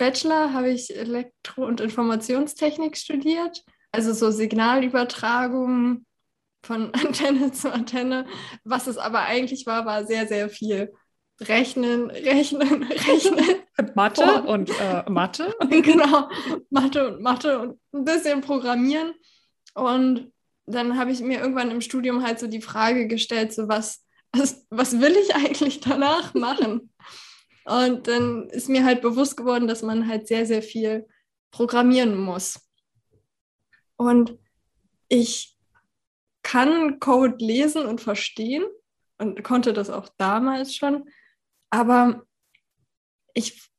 Bachelor habe ich Elektro- und Informationstechnik studiert, also so Signalübertragung von Antenne zu Antenne. Was es aber eigentlich war, war sehr, sehr viel. Rechnen, rechnen, rechnen. Mathe oh. und äh, Mathe. genau, Mathe und Mathe und ein bisschen Programmieren. Und dann habe ich mir irgendwann im Studium halt so die Frage gestellt, so was, was, was will ich eigentlich danach machen? Und dann ist mir halt bewusst geworden, dass man halt sehr, sehr viel programmieren muss. Und ich kann Code lesen und verstehen und konnte das auch damals schon, aber ich,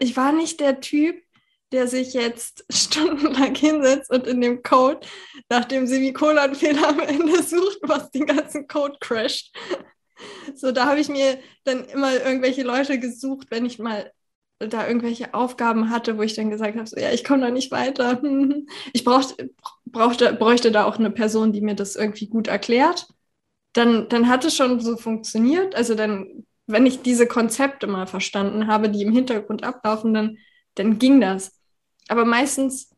ich war nicht der Typ, der sich jetzt stundenlang hinsetzt und in dem Code nach dem Semikolonfehler am Ende sucht, was den ganzen Code crasht. So, da habe ich mir dann immer irgendwelche Leute gesucht, wenn ich mal da irgendwelche Aufgaben hatte, wo ich dann gesagt habe, so, ja, ich komme da nicht weiter. Ich brauchte, brauchte, bräuchte da auch eine Person, die mir das irgendwie gut erklärt. Dann, dann hat es schon so funktioniert. Also dann, wenn ich diese Konzepte mal verstanden habe, die im Hintergrund ablaufen, dann, dann ging das. Aber meistens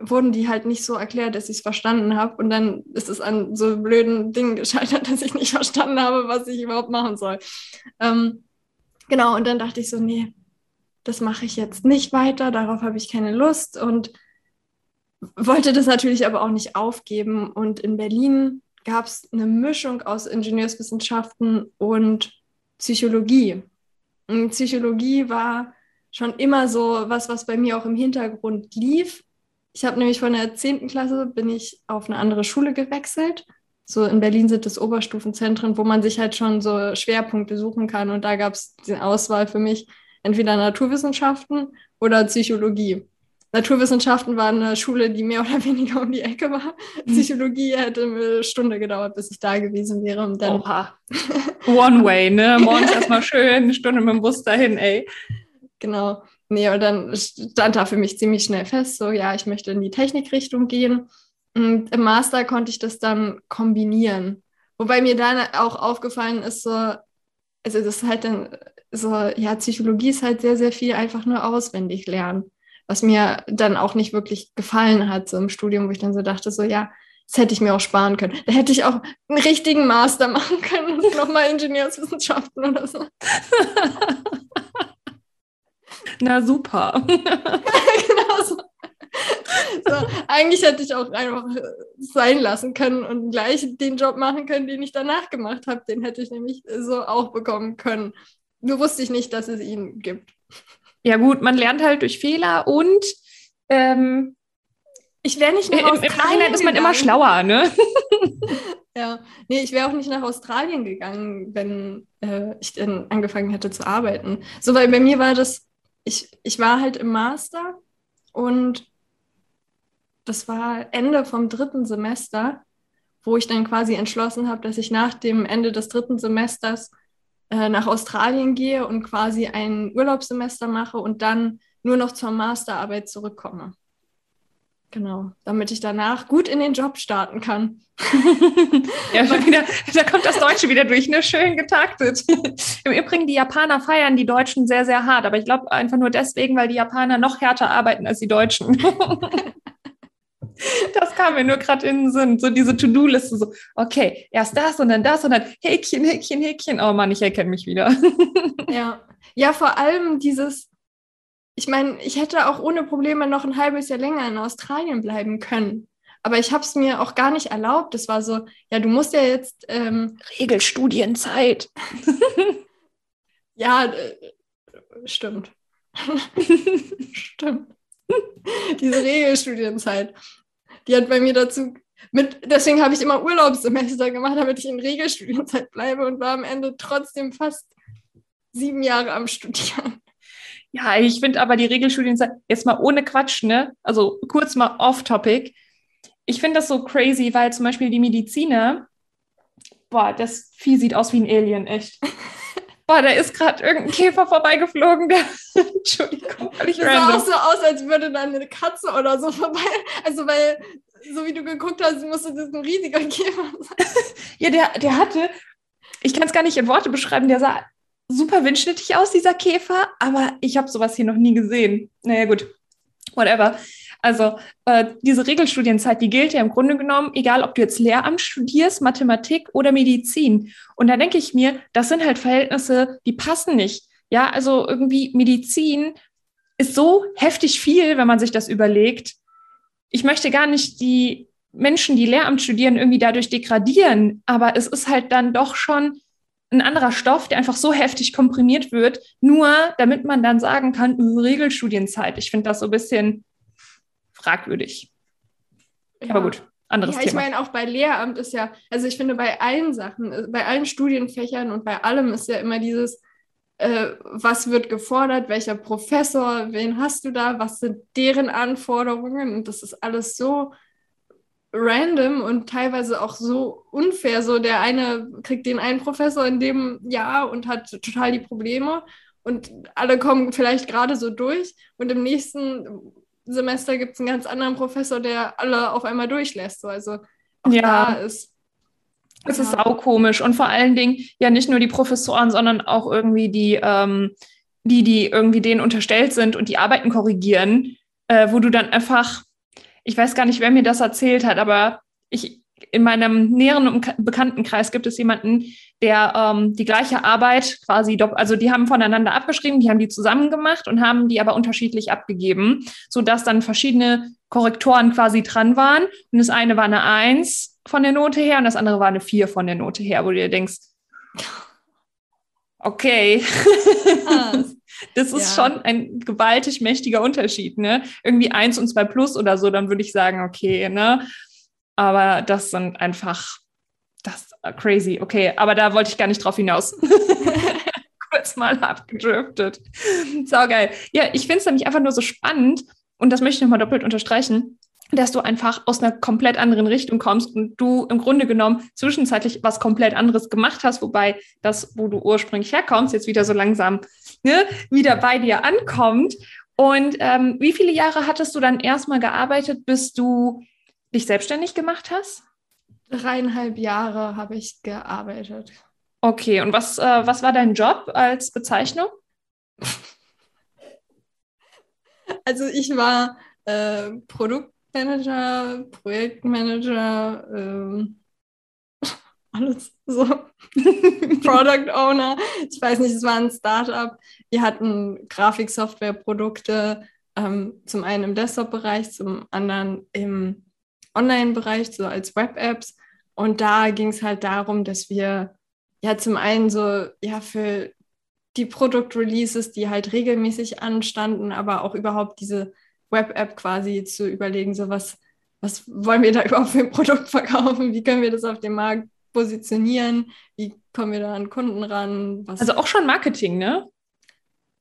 wurden die halt nicht so erklärt, dass ich es verstanden habe. Und dann ist es an so blöden Dingen gescheitert, dass ich nicht verstanden habe, was ich überhaupt machen soll. Ähm, genau, und dann dachte ich so, nee, das mache ich jetzt nicht weiter, darauf habe ich keine Lust und wollte das natürlich aber auch nicht aufgeben. Und in Berlin gab es eine Mischung aus Ingenieurswissenschaften und Psychologie. Und Psychologie war schon immer so was, was bei mir auch im Hintergrund lief. Ich habe nämlich von der 10. Klasse bin ich auf eine andere Schule gewechselt. So in Berlin sind es Oberstufenzentren, wo man sich halt schon so Schwerpunkte suchen kann. Und da gab es die Auswahl für mich entweder Naturwissenschaften oder Psychologie. Naturwissenschaften war eine Schule, die mehr oder weniger um die Ecke war. Mhm. Psychologie hätte eine Stunde gedauert, bis ich da gewesen wäre. Und dann Oha. One way, ne? Morgens erstmal schön, eine Stunde mit dem Bus dahin, ey. Genau. Nee, und dann stand da für mich ziemlich schnell fest, so ja, ich möchte in die Technikrichtung gehen. Und im Master konnte ich das dann kombinieren. Wobei mir dann auch aufgefallen ist, so, also das ist halt dann so, ja, Psychologie ist halt sehr, sehr viel einfach nur auswendig lernen. Was mir dann auch nicht wirklich gefallen hat, so im Studium, wo ich dann so dachte, so, ja, das hätte ich mir auch sparen können. Da hätte ich auch einen richtigen Master machen können und nochmal Ingenieurswissenschaften oder so. Na super. genau so. so. Eigentlich hätte ich auch einfach sein lassen können und gleich den Job machen können, den ich danach gemacht habe. Den hätte ich nämlich so auch bekommen können. Nur wusste ich nicht, dass es ihn gibt. Ja gut, man lernt halt durch Fehler und ähm, ich wäre nicht nach Australien Im Nachhinein ist man immer schlauer, ne? ja, nee, ich wäre auch nicht nach Australien gegangen, wenn äh, ich dann angefangen hätte zu arbeiten. So, weil bei mir war das ich, ich war halt im Master und das war Ende vom dritten Semester, wo ich dann quasi entschlossen habe, dass ich nach dem Ende des dritten Semesters äh, nach Australien gehe und quasi ein Urlaubssemester mache und dann nur noch zur Masterarbeit zurückkomme. Genau, damit ich danach gut in den Job starten kann. ja, schon wieder, da kommt das Deutsche wieder durch, ne? Schön getaktet. Im Übrigen, die Japaner feiern die Deutschen sehr, sehr hart, aber ich glaube einfach nur deswegen, weil die Japaner noch härter arbeiten als die Deutschen. das kam mir nur gerade in den Sinn. So diese To-Do-Liste, so, okay, erst das und dann das und dann Häkchen, Häkchen, Häkchen. Oh Mann, ich erkenne mich wieder. ja. Ja, vor allem dieses, ich meine, ich hätte auch ohne Probleme noch ein halbes Jahr länger in Australien bleiben können. Aber ich habe es mir auch gar nicht erlaubt. Es war so, ja, du musst ja jetzt. Ähm, Regelstudienzeit. ja, äh, stimmt. stimmt. Diese Regelstudienzeit, die hat bei mir dazu. Mit, deswegen habe ich immer Urlaubssemester gemacht, damit ich in Regelstudienzeit bleibe und war am Ende trotzdem fast sieben Jahre am Studieren. Ja, ich finde aber die Regelstudienzeit, jetzt mal ohne Quatsch, ne? Also kurz mal off-topic. Ich finde das so crazy, weil zum Beispiel die Mediziner, boah, das Vieh sieht aus wie ein Alien, echt. boah, da ist gerade irgendein Käfer vorbeigeflogen, der, Entschuldigung, völlig das random. sah auch so aus, als würde da eine Katze oder so vorbei, also weil, so wie du geguckt hast, musste das ein riesiger Käfer sein. ja, der, der hatte, ich kann es gar nicht in Worte beschreiben, der sah super windschnittig aus, dieser Käfer, aber ich habe sowas hier noch nie gesehen. Naja, gut, whatever. Also äh, diese Regelstudienzeit, die gilt ja im Grunde genommen, egal ob du jetzt Lehramt studierst, Mathematik oder Medizin. Und da denke ich mir, das sind halt Verhältnisse, die passen nicht. Ja, also irgendwie Medizin ist so heftig viel, wenn man sich das überlegt. Ich möchte gar nicht die Menschen, die Lehramt studieren, irgendwie dadurch degradieren, aber es ist halt dann doch schon ein anderer Stoff, der einfach so heftig komprimiert wird, nur damit man dann sagen kann, Regelstudienzeit. Ich finde das so ein bisschen fragwürdig. Ja. Aber gut, anderes ja, Thema. Ich meine, auch bei Lehramt ist ja, also ich finde, bei allen Sachen, äh, bei allen Studienfächern und bei allem ist ja immer dieses, äh, was wird gefordert, welcher Professor, wen hast du da, was sind deren Anforderungen und das ist alles so random und teilweise auch so unfair. So der eine kriegt den einen Professor in dem Jahr und hat total die Probleme und alle kommen vielleicht gerade so durch und im nächsten Semester gibt es einen ganz anderen Professor, der alle auf einmal durchlässt. So, also auch ja. da ist. Es ist auch komisch. Und vor allen Dingen ja nicht nur die Professoren, sondern auch irgendwie die, ähm, die, die irgendwie denen unterstellt sind und die Arbeiten korrigieren, äh, wo du dann einfach, ich weiß gar nicht, wer mir das erzählt hat, aber ich, in meinem näheren Bekanntenkreis gibt es jemanden, der ähm, die gleiche Arbeit quasi, also die haben voneinander abgeschrieben, die haben die zusammen gemacht und haben die aber unterschiedlich abgegeben, sodass dann verschiedene Korrektoren quasi dran waren. Und das eine war eine Eins von der Note her und das andere war eine Vier von der Note her, wo du dir denkst, okay. Das ist ja. schon ein gewaltig mächtiger Unterschied, ne? Irgendwie eins und zwei plus oder so, dann würde ich sagen, okay, ne? Aber das sind einfach, das ist crazy. Okay, aber da wollte ich gar nicht drauf hinaus. Kurz mal abgedriftet. Sau geil. Ja, ich finde es nämlich einfach nur so spannend und das möchte ich nochmal doppelt unterstreichen dass du einfach aus einer komplett anderen Richtung kommst und du im Grunde genommen zwischenzeitlich was komplett anderes gemacht hast, wobei das, wo du ursprünglich herkommst, jetzt wieder so langsam ne, wieder bei dir ankommt. Und ähm, wie viele Jahre hattest du dann erstmal gearbeitet, bis du dich selbstständig gemacht hast? Dreieinhalb Jahre habe ich gearbeitet. Okay, und was, äh, was war dein Job als Bezeichnung? Also ich war äh, Produktmanager, Projektmanager, ähm, alles so. Product Owner. Ich weiß nicht, es war ein Startup. Wir hatten Grafiksoftwareprodukte, ähm, zum einen im Desktop-Bereich, zum anderen im Online-Bereich, so als Web-Apps. Und da ging es halt darum, dass wir ja zum einen so, ja, für die Produkt-Releases, die halt regelmäßig anstanden, aber auch überhaupt diese Web-App quasi zu überlegen, so was, was wollen wir da überhaupt für ein Produkt verkaufen, wie können wir das auf dem Markt positionieren, wie kommen wir da an Kunden ran. also auch schon Marketing, ne?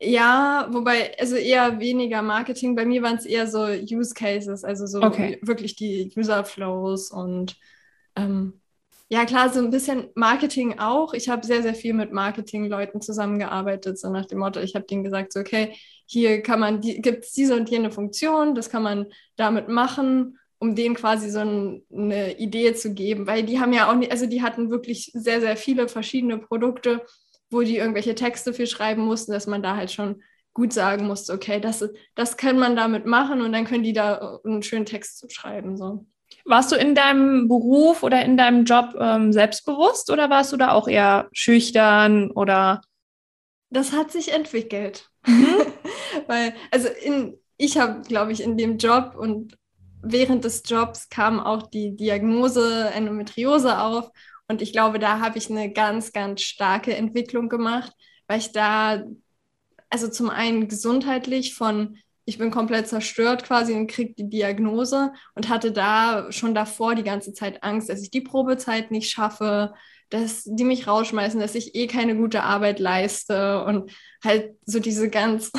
Ja, wobei, also eher weniger Marketing. Bei mir waren es eher so Use Cases, also so okay. wirklich die User Flows und ähm, ja, klar, so ein bisschen Marketing auch. Ich habe sehr, sehr viel mit Marketingleuten zusammengearbeitet, so nach dem Motto, ich habe denen gesagt, so, okay, hier kann man, die, gibt es diese und jene Funktion, das kann man damit machen, um denen quasi so ein, eine Idee zu geben, weil die haben ja auch nicht, also die hatten wirklich sehr, sehr viele verschiedene Produkte wo die irgendwelche Texte für schreiben mussten, dass man da halt schon gut sagen musste, okay, das, das kann man damit machen und dann können die da einen schönen Text schreiben. So. Warst du in deinem Beruf oder in deinem Job ähm, selbstbewusst oder warst du da auch eher schüchtern oder? Das hat sich entwickelt. Mhm. Weil, also in, ich habe, glaube ich, in dem Job und während des Jobs kam auch die Diagnose Endometriose auf und ich glaube, da habe ich eine ganz, ganz starke Entwicklung gemacht, weil ich da, also zum einen gesundheitlich von, ich bin komplett zerstört quasi und kriege die Diagnose und hatte da schon davor die ganze Zeit Angst, dass ich die Probezeit nicht schaffe, dass die mich rausschmeißen, dass ich eh keine gute Arbeit leiste und halt so diese ganz.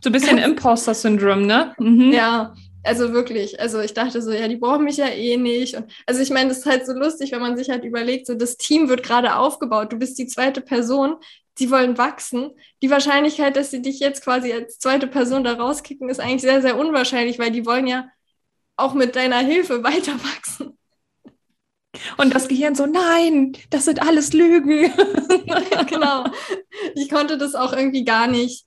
So ein bisschen Imposter-Syndrom, ne? Mhm. Ja, also wirklich, also ich dachte so, ja, die brauchen mich ja eh nicht. Und also ich meine, das ist halt so lustig, wenn man sich halt überlegt, so das Team wird gerade aufgebaut, du bist die zweite Person, sie wollen wachsen. Die Wahrscheinlichkeit, dass sie dich jetzt quasi als zweite Person da rauskicken, ist eigentlich sehr, sehr unwahrscheinlich, weil die wollen ja auch mit deiner Hilfe weiter wachsen. Und das Gehirn so, nein, das sind alles Lügen. genau. Ich konnte das auch irgendwie gar nicht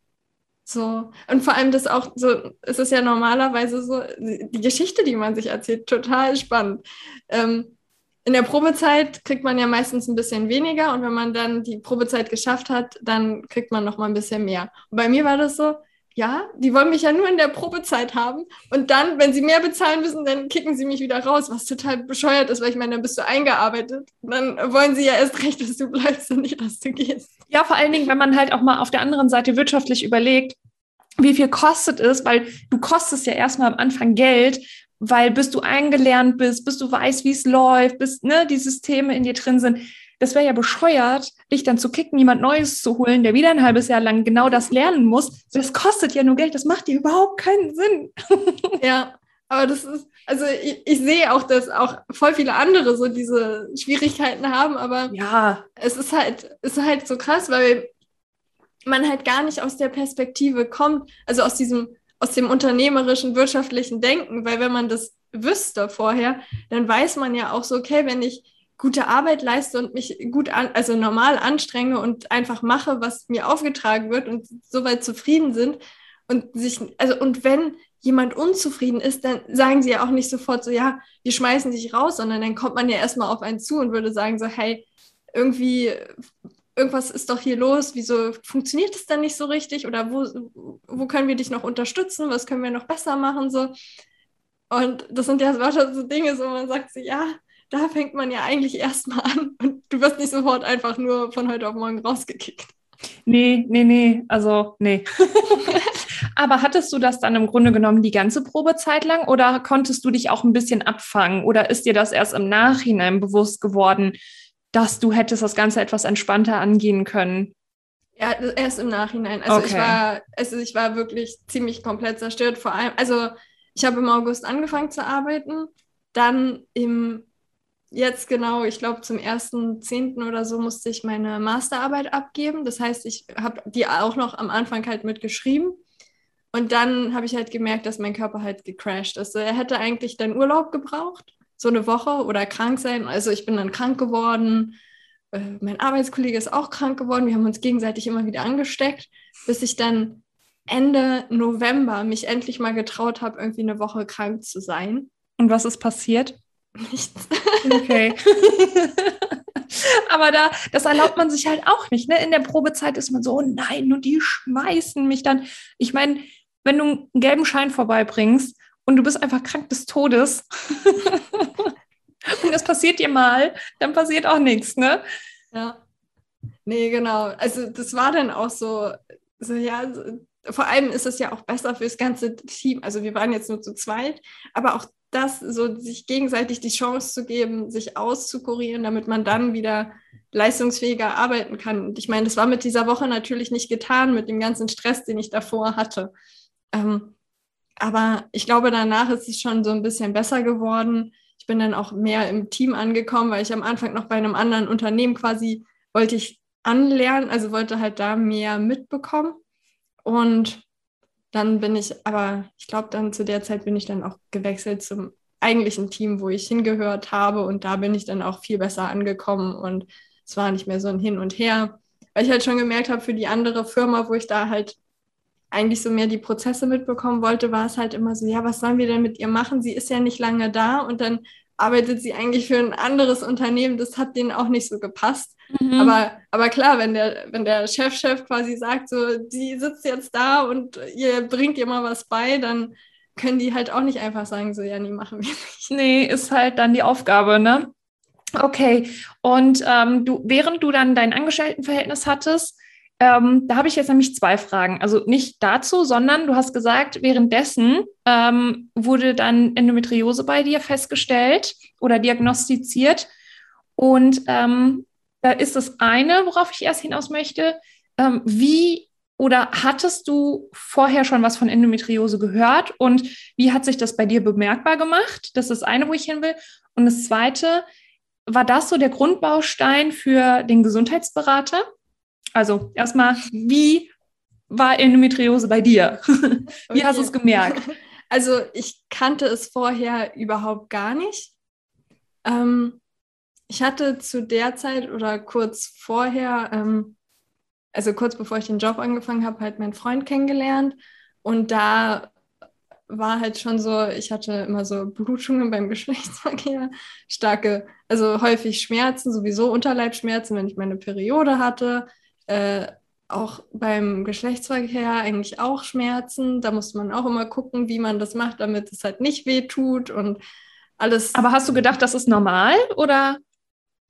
so. Und vor allem das auch so, es ist ja normalerweise so, die Geschichte, die man sich erzählt, total spannend. Ähm, in der Probezeit kriegt man ja meistens ein bisschen weniger und wenn man dann die Probezeit geschafft hat, dann kriegt man noch mal ein bisschen mehr. Und bei mir war das so, ja, die wollen mich ja nur in der Probezeit haben und dann, wenn sie mehr bezahlen müssen, dann kicken sie mich wieder raus, was total bescheuert ist, weil ich meine, dann bist du eingearbeitet. Dann wollen sie ja erst recht, dass du bleibst und nicht, dass du gehst. Ja, vor allen Dingen, wenn man halt auch mal auf der anderen Seite wirtschaftlich überlegt, wie viel kostet es, weil du kostest ja erstmal am Anfang Geld weil bis du eingelernt bist, bis du weißt, wie es läuft, bis ne, die Systeme in dir drin sind, das wäre ja bescheuert, dich dann zu kicken, jemand Neues zu holen, der wieder ein halbes Jahr lang genau das lernen muss. Das kostet ja nur Geld, das macht dir überhaupt keinen Sinn. ja, aber das ist, also ich, ich, sehe auch, dass auch voll viele andere so diese Schwierigkeiten haben, aber ja, es ist halt, es ist halt so krass, weil man halt gar nicht aus der Perspektive kommt, also aus diesem aus dem unternehmerischen, wirtschaftlichen Denken, weil wenn man das wüsste vorher, dann weiß man ja auch so, okay, wenn ich gute Arbeit leiste und mich gut an, also normal anstrenge und einfach mache, was mir aufgetragen wird und soweit zufrieden sind und sich, also und wenn jemand unzufrieden ist, dann sagen sie ja auch nicht sofort so, ja, wir schmeißen dich raus, sondern dann kommt man ja erstmal auf einen zu und würde sagen so, hey, irgendwie irgendwas ist doch hier los, wieso funktioniert es dann nicht so richtig oder wo, wo können wir dich noch unterstützen, was können wir noch besser machen, so. Und das sind ja so Dinge, so man sagt so, ja, da fängt man ja eigentlich erstmal an und du wirst nicht sofort einfach nur von heute auf morgen rausgekickt. Nee, nee, nee, also nee. Aber hattest du das dann im Grunde genommen die ganze Probezeit lang oder konntest du dich auch ein bisschen abfangen oder ist dir das erst im Nachhinein bewusst geworden, dass du hättest das Ganze etwas entspannter angehen können? Ja, erst im Nachhinein. Also okay. ich war, also ich war wirklich ziemlich komplett zerstört. Vor allem, also ich habe im August angefangen zu arbeiten, dann im jetzt genau, ich glaube zum 1.10. oder so musste ich meine Masterarbeit abgeben. Das heißt, ich habe die auch noch am Anfang halt mitgeschrieben. Und dann habe ich halt gemerkt, dass mein Körper halt gecrashed ist. er hätte eigentlich dann Urlaub gebraucht so eine Woche oder krank sein. Also ich bin dann krank geworden. Äh, mein Arbeitskollege ist auch krank geworden. Wir haben uns gegenseitig immer wieder angesteckt, bis ich dann Ende November mich endlich mal getraut habe, irgendwie eine Woche krank zu sein. Und was ist passiert? Nichts. Okay. Aber da, das erlaubt man sich halt auch nicht. Ne? In der Probezeit ist man so, oh nein, und die schmeißen mich dann. Ich meine, wenn du einen gelben Schein vorbeibringst und du bist einfach krank des Todes und das passiert dir mal, dann passiert auch nichts, ne? Ja. Nee, genau. Also das war dann auch so, so ja, so, vor allem ist es ja auch besser fürs ganze Team. Also wir waren jetzt nur zu zweit, aber auch das, so sich gegenseitig die Chance zu geben, sich auszukurieren, damit man dann wieder leistungsfähiger arbeiten kann. Und ich meine, das war mit dieser Woche natürlich nicht getan, mit dem ganzen Stress, den ich davor hatte. Ähm, aber ich glaube, danach ist es schon so ein bisschen besser geworden. Ich bin dann auch mehr im Team angekommen, weil ich am Anfang noch bei einem anderen Unternehmen quasi wollte ich anlernen, also wollte halt da mehr mitbekommen. Und dann bin ich, aber ich glaube, dann zu der Zeit bin ich dann auch gewechselt zum eigentlichen Team, wo ich hingehört habe. Und da bin ich dann auch viel besser angekommen. Und es war nicht mehr so ein Hin und Her, weil ich halt schon gemerkt habe, für die andere Firma, wo ich da halt eigentlich so mehr die Prozesse mitbekommen wollte, war es halt immer so, ja, was sollen wir denn mit ihr machen? Sie ist ja nicht lange da und dann arbeitet sie eigentlich für ein anderes Unternehmen. Das hat denen auch nicht so gepasst. Mhm. Aber, aber klar, wenn der, wenn der Chefchef -Chef quasi sagt, so, sie sitzt jetzt da und ihr bringt ihr mal was bei, dann können die halt auch nicht einfach sagen, so, ja, nee, machen wir nicht. Nee, ist halt dann die Aufgabe, ne? Okay. Und ähm, du, während du dann dein Angestelltenverhältnis hattest, ähm, da habe ich jetzt nämlich zwei Fragen. Also nicht dazu, sondern du hast gesagt, währenddessen ähm, wurde dann Endometriose bei dir festgestellt oder diagnostiziert. Und ähm, ist das eine, worauf ich erst hinaus möchte. Ähm, wie oder hattest du vorher schon was von Endometriose gehört und wie hat sich das bei dir bemerkbar gemacht? Das ist das eine, wo ich hin will. Und das zweite, war das so der Grundbaustein für den Gesundheitsberater? Also erstmal, wie war Endometriose bei dir? wie okay. hast du es gemerkt? Also ich kannte es vorher überhaupt gar nicht. Ähm, ich hatte zu der Zeit oder kurz vorher, ähm, also kurz bevor ich den Job angefangen habe, halt meinen Freund kennengelernt. Und da war halt schon so, ich hatte immer so Blutungen beim Geschlechtsverkehr, starke, also häufig Schmerzen, sowieso Unterleibschmerzen, wenn ich meine Periode hatte. Äh, auch beim Geschlechtsverkehr eigentlich auch Schmerzen. Da muss man auch immer gucken, wie man das macht, damit es halt nicht weh tut und alles. Aber hast du gedacht, das ist normal oder?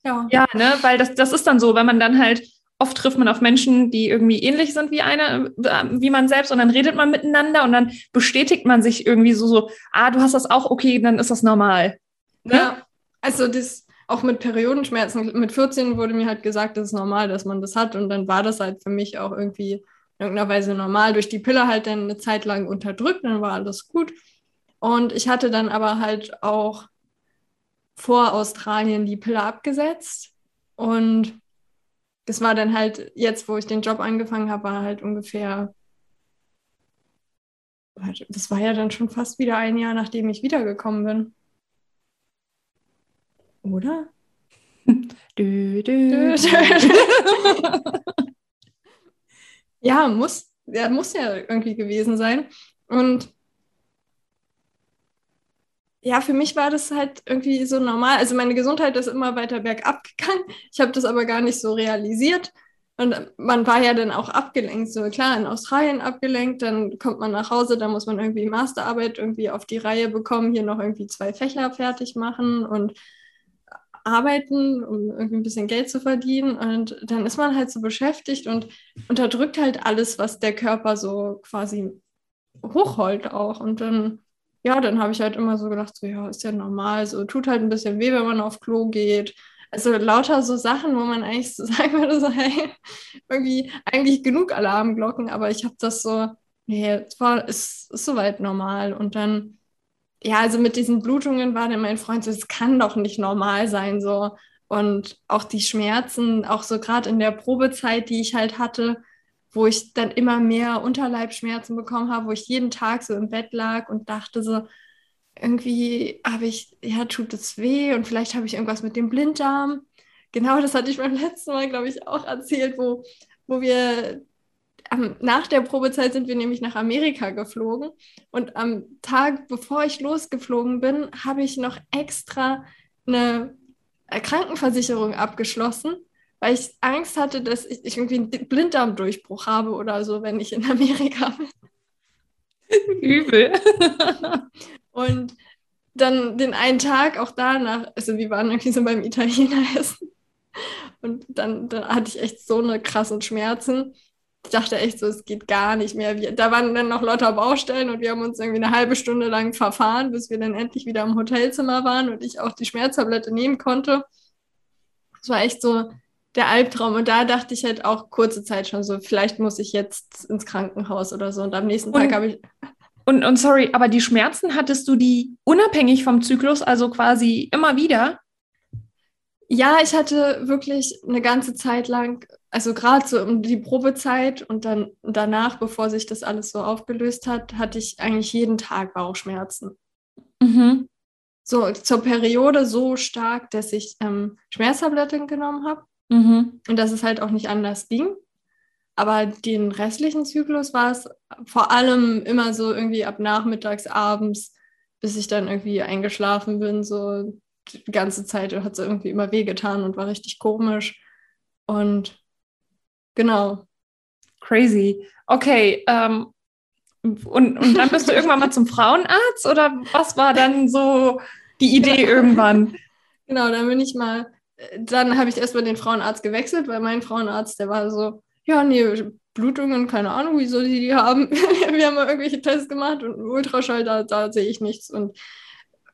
Ja. Ja, ne, weil das, das ist dann so, wenn man dann halt oft trifft man auf Menschen, die irgendwie ähnlich sind wie einer, äh, wie man selbst und dann redet man miteinander und dann bestätigt man sich irgendwie so, so, ah, du hast das auch, okay, dann ist das normal. Ne? Ja, also das auch mit Periodenschmerzen, mit 14 wurde mir halt gesagt, das ist normal, dass man das hat und dann war das halt für mich auch irgendwie in irgendeiner Weise normal, durch die Pille halt dann eine Zeit lang unterdrückt, dann war alles gut. Und ich hatte dann aber halt auch vor Australien die Pille abgesetzt und das war dann halt jetzt, wo ich den Job angefangen habe, war halt ungefähr, das war ja dann schon fast wieder ein Jahr, nachdem ich wiedergekommen bin. Oder? dü, dü. ja, muss, ja, muss ja irgendwie gewesen sein. Und ja, für mich war das halt irgendwie so normal. Also meine Gesundheit ist immer weiter bergab gegangen. Ich habe das aber gar nicht so realisiert. Und man war ja dann auch abgelenkt. So klar, in Australien abgelenkt, dann kommt man nach Hause, dann muss man irgendwie Masterarbeit irgendwie auf die Reihe bekommen, hier noch irgendwie zwei Fächer fertig machen und arbeiten, um irgendwie ein bisschen Geld zu verdienen. Und dann ist man halt so beschäftigt und unterdrückt halt alles, was der Körper so quasi hochholt auch. Und dann ja, dann habe ich halt immer so gedacht, so ja, ist ja normal, so tut halt ein bisschen weh, wenn man auf Klo geht. Also lauter so Sachen, wo man eigentlich so sagen würde, so hey, irgendwie eigentlich genug Alarmglocken, aber ich habe das so, nee, es war, ist, ist soweit normal. Und dann, ja, also mit diesen Blutungen war dann mein Freund so, es kann doch nicht normal sein, so. Und auch die Schmerzen, auch so gerade in der Probezeit, die ich halt hatte, wo ich dann immer mehr Unterleibschmerzen bekommen habe, wo ich jeden Tag so im Bett lag und dachte so, irgendwie habe ich, ja, tut es weh und vielleicht habe ich irgendwas mit dem Blinddarm. Genau, das hatte ich beim letzten Mal, glaube ich, auch erzählt, wo, wo wir nach der Probezeit sind wir nämlich nach Amerika geflogen und am Tag, bevor ich losgeflogen bin, habe ich noch extra eine Krankenversicherung abgeschlossen, weil ich Angst hatte, dass ich, ich irgendwie einen Blinddarmdurchbruch habe oder so, wenn ich in Amerika bin. Übel. Und dann den einen Tag auch danach, also wir waren irgendwie so beim Italiener essen. Und dann, dann hatte ich echt so eine krassen Schmerzen. Ich dachte echt so, es geht gar nicht mehr. Wir, da waren dann noch lauter Baustellen und wir haben uns irgendwie eine halbe Stunde lang verfahren, bis wir dann endlich wieder im Hotelzimmer waren und ich auch die Schmerztablette nehmen konnte. Es war echt so, der Albtraum. Und da dachte ich halt auch kurze Zeit schon so, vielleicht muss ich jetzt ins Krankenhaus oder so. Und am nächsten Tag habe ich. Und, und sorry, aber die Schmerzen hattest du die unabhängig vom Zyklus, also quasi immer wieder? Ja, ich hatte wirklich eine ganze Zeit lang, also gerade so um die Probezeit und dann danach, bevor sich das alles so aufgelöst hat, hatte ich eigentlich jeden Tag Bauchschmerzen. Mhm. So zur Periode so stark, dass ich ähm, Schmerztabletten genommen habe. Mhm. Und dass es halt auch nicht anders ging. Aber den restlichen Zyklus war es vor allem immer so irgendwie ab nachmittags, abends, bis ich dann irgendwie eingeschlafen bin. So die ganze Zeit hat es irgendwie immer wehgetan und war richtig komisch. Und genau. Crazy. Okay. Ähm, und, und dann bist du irgendwann mal zum Frauenarzt oder was war dann so die Idee irgendwann? Genau, dann bin ich mal dann habe ich erstmal den Frauenarzt gewechselt, weil mein Frauenarzt, der war so, ja, nee, Blutungen, keine Ahnung, wieso die die haben. Wir haben mal irgendwelche Tests gemacht und Ultraschall, da, da sehe ich nichts. Und,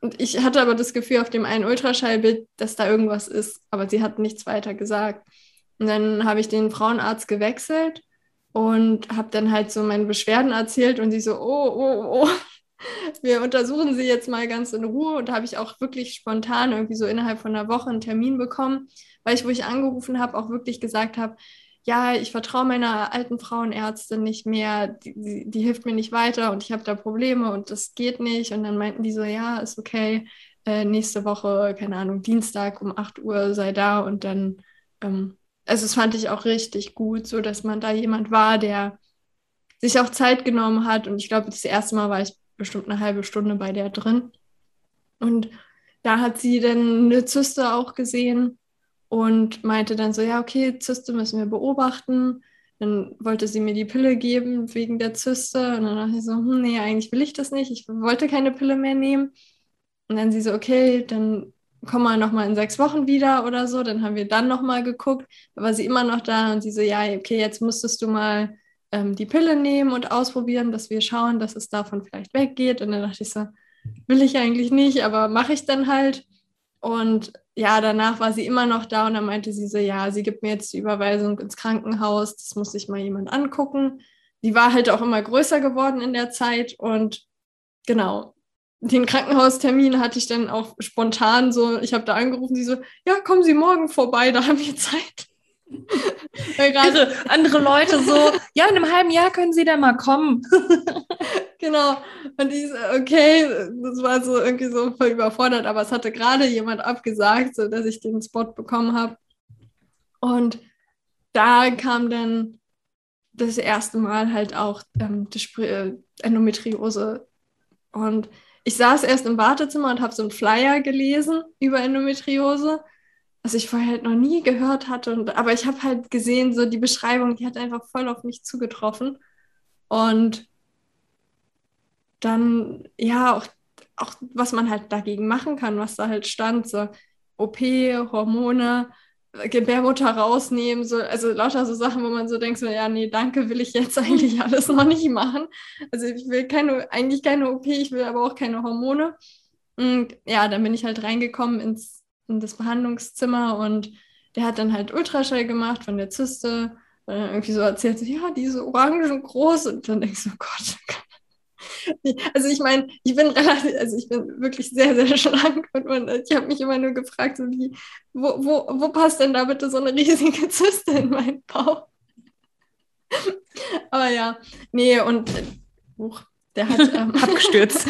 und ich hatte aber das Gefühl auf dem einen Ultraschallbild, dass da irgendwas ist, aber sie hat nichts weiter gesagt. Und dann habe ich den Frauenarzt gewechselt und habe dann halt so meine Beschwerden erzählt und sie so, oh, oh, oh, wir untersuchen sie jetzt mal ganz in Ruhe. Und da habe ich auch wirklich spontan irgendwie so innerhalb von einer Woche einen Termin bekommen, weil ich, wo ich angerufen habe, auch wirklich gesagt habe, ja, ich vertraue meiner alten Frauenärztin nicht mehr, die, die, die hilft mir nicht weiter und ich habe da Probleme und das geht nicht. Und dann meinten die so, ja, ist okay, äh, nächste Woche, keine Ahnung, Dienstag um 8 Uhr sei da und dann, ähm, also das fand ich auch richtig gut, so dass man da jemand war, der sich auch Zeit genommen hat und ich glaube, das erste Mal war ich bestimmt eine halbe Stunde bei der drin und da hat sie dann eine Zyste auch gesehen und meinte dann so, ja, okay, Zyste müssen wir beobachten. Dann wollte sie mir die Pille geben wegen der Zyste. Und dann dachte ich so, hm, nee, eigentlich will ich das nicht. Ich wollte keine Pille mehr nehmen. Und dann sie so, okay, dann komm mal nochmal in sechs Wochen wieder oder so. Dann haben wir dann nochmal geguckt. Da war sie immer noch da und sie so, ja, okay, jetzt müsstest du mal ähm, die Pille nehmen und ausprobieren, dass wir schauen, dass es davon vielleicht weggeht. Und dann dachte ich so, will ich eigentlich nicht, aber mache ich dann halt. Und ja, danach war sie immer noch da und dann meinte sie so, ja, sie gibt mir jetzt die Überweisung ins Krankenhaus, das muss sich mal jemand angucken. Die war halt auch immer größer geworden in der Zeit und genau, den Krankenhaustermin hatte ich dann auch spontan so, ich habe da angerufen, sie so, ja, kommen Sie morgen vorbei, da haben wir Zeit. Also andere Leute so, ja, in einem halben Jahr können Sie da mal kommen. genau. Und ich so, okay, das war so irgendwie so voll überfordert, aber es hatte gerade jemand abgesagt, so dass ich den Spot bekommen habe. Und da kam dann das erste Mal halt auch ähm, äh, Endometriose. Und ich saß erst im Wartezimmer und habe so einen Flyer gelesen über Endometriose was ich vorher halt noch nie gehört hatte. Und, aber ich habe halt gesehen, so die Beschreibung, die hat einfach voll auf mich zugetroffen. Und dann, ja, auch, auch was man halt dagegen machen kann, was da halt stand, so OP, Hormone, Gebärmutter rausnehmen, so, also lauter so Sachen, wo man so denkt, so, ja, nee, danke, will ich jetzt eigentlich alles noch nicht machen. Also ich will keine, eigentlich keine OP, ich will aber auch keine Hormone. Und ja, dann bin ich halt reingekommen ins in das Behandlungszimmer und der hat dann halt Ultraschall gemacht von der Zyste und dann irgendwie so erzählt, so, ja, diese Orangen groß und dann denkst du, oh Gott. Also ich meine, ich bin relativ, also ich bin wirklich sehr, sehr schlank und man, ich habe mich immer nur gefragt, so wie, wo, wo, wo passt denn da bitte so eine riesige Zyste in meinen Bauch? Aber ja, nee, und uh, der hat ähm, abgestürzt.